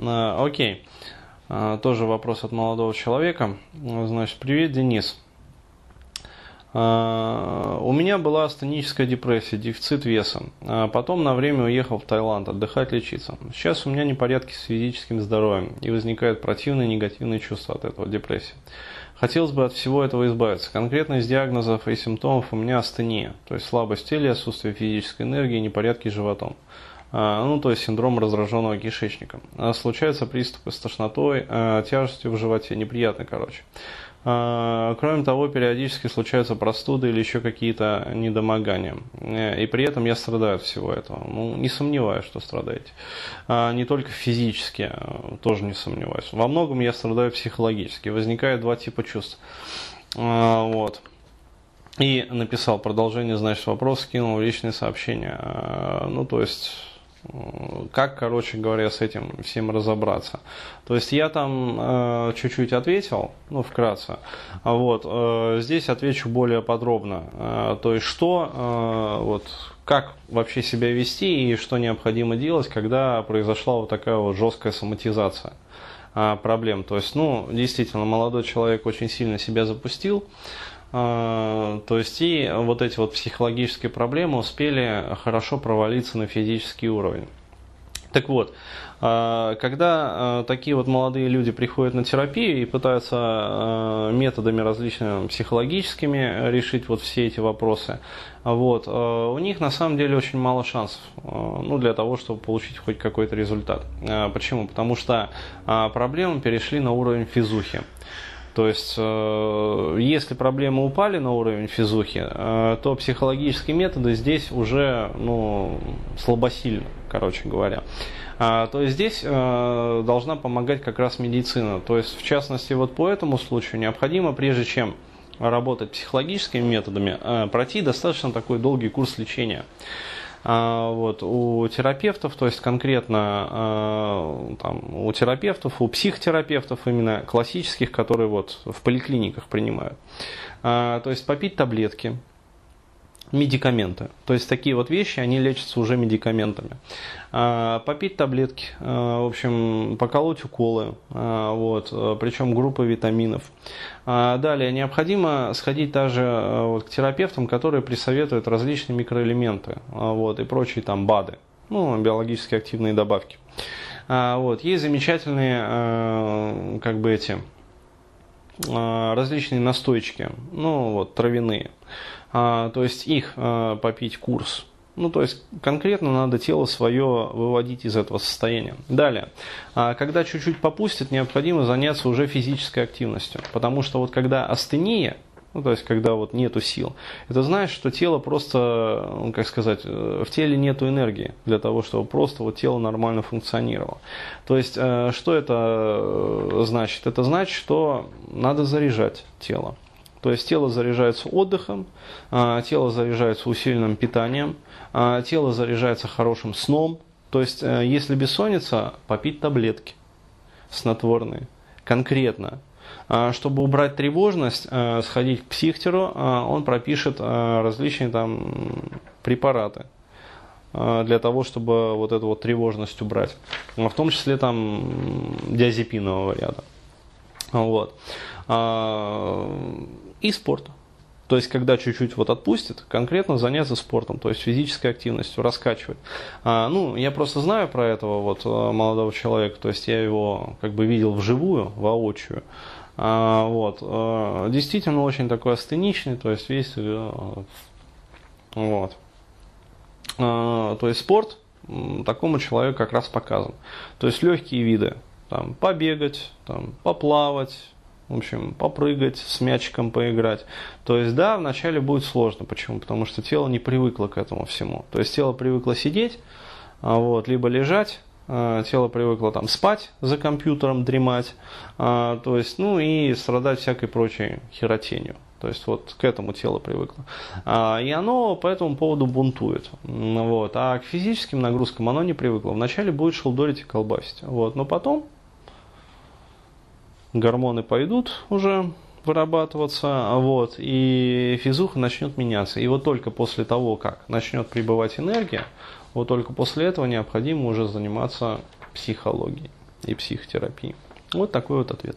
А, окей. А, тоже вопрос от молодого человека. Значит, привет, Денис. А, у меня была астеническая депрессия, дефицит веса. Потом на время уехал в Таиланд отдыхать, лечиться. Сейчас у меня непорядки с физическим здоровьем и возникают противные негативные чувства от этого, депрессии. Хотелось бы от всего этого избавиться. Конкретно из диагнозов и симптомов у меня астения, то есть слабость в теле, отсутствие физической энергии, непорядки с животом. А, ну, то есть синдром раздраженного кишечника. Случаются приступы с тошнотой, тяжестью в животе, неприятно, короче. А, кроме того, периодически случаются простуды или еще какие-то недомогания. Э, и при этом я страдаю от всего этого. Ну, не сомневаюсь, что страдаете. А, не только физически, а, тоже не сомневаюсь. Во многом я страдаю психологически. Возникает два типа чувств. Вот. И написал продолжение, значит, вопрос, скинул личные сообщения. Ну, то есть как, короче говоря, с этим всем разобраться. То есть я там э, чуть-чуть ответил, ну, вкратце. А вот, э, здесь отвечу более подробно. Э, то есть что, э, вот, как вообще себя вести и что необходимо делать, когда произошла вот такая вот жесткая соматизация э, проблем. То есть, ну, действительно, молодой человек очень сильно себя запустил. То есть и вот эти вот психологические проблемы успели хорошо провалиться на физический уровень. Так вот, а, когда а, такие вот молодые люди приходят на терапию и пытаются методами различными психологическими решить вот все эти вопросы, вот, у них на самом деле очень мало шансов ну, для того, чтобы получить хоть какой-то результат. Почему? Потому что проблемы перешли на уровень физухи. То есть, э, если проблемы упали на уровень физухи, э, то психологические методы здесь уже ну, слабосильны, короче говоря. А, то есть здесь э, должна помогать как раз медицина. То есть, в частности, вот по этому случаю необходимо, прежде чем работать психологическими методами, пройти достаточно такой долгий курс лечения. А, вот, у терапевтов, то есть конкретно а, там, у терапевтов, у психотерапевтов именно классических, которые вот в поликлиниках принимают. А, то есть попить таблетки, медикаменты. То есть такие вот вещи, они лечатся уже медикаментами. А, попить таблетки, а, в общем, поколоть уколы, а, вот, причем группа витаминов. Далее, необходимо сходить также вот, к терапевтам, которые присоветуют различные микроэлементы вот, и прочие там БАДы, ну, биологически активные добавки. Вот, есть замечательные, как бы эти, различные настойчики, ну, вот, травяные. А, то есть их а, попить курс. Ну, то есть конкретно надо тело свое выводить из этого состояния. Далее, а, когда чуть-чуть попустит, необходимо заняться уже физической активностью. Потому что вот когда астения, ну, то есть, когда вот нету сил, это значит, что тело просто, ну, как сказать, э, в теле нету энергии для того, чтобы просто вот тело нормально функционировало. То есть, э, что это э, значит? Это значит, что надо заряжать тело. То есть тело заряжается отдыхом, тело заряжается усиленным питанием, тело заряжается хорошим сном. То есть, если бессонница, попить таблетки снотворные, конкретно. А, чтобы убрать тревожность, э, сходить к психтеру, он пропишет различные там препараты для того, чтобы вот эту вот тревожность убрать. В том числе там диазепинового ряда. Вот и спорт. То есть, когда чуть-чуть вот отпустит, конкретно заняться спортом, то есть физической активностью, раскачивать. А, ну, я просто знаю про этого вот а, молодого человека, то есть я его как бы видел вживую, воочию. А, вот. А, действительно очень такой астеничный, то есть весь... А, вот. А, то есть спорт такому человеку как раз показан. То есть легкие виды, там, побегать, там, поплавать, в общем, попрыгать, с мячиком поиграть. То есть, да, вначале будет сложно. Почему? Потому что тело не привыкло к этому всему. То есть, тело привыкло сидеть, вот, либо лежать, тело привыкло там спать за компьютером, дремать, а, то есть, ну и страдать всякой прочей херотенью. То есть вот к этому тело привыкло. И оно по этому поводу бунтует. Вот. А к физическим нагрузкам оно не привыкло. Вначале будет шелдорить и колбасить. Вот. Но потом гормоны пойдут уже вырабатываться, вот, и физуха начнет меняться. И вот только после того, как начнет прибывать энергия, вот только после этого необходимо уже заниматься психологией. и психотерапии. Вот такой вот ответ.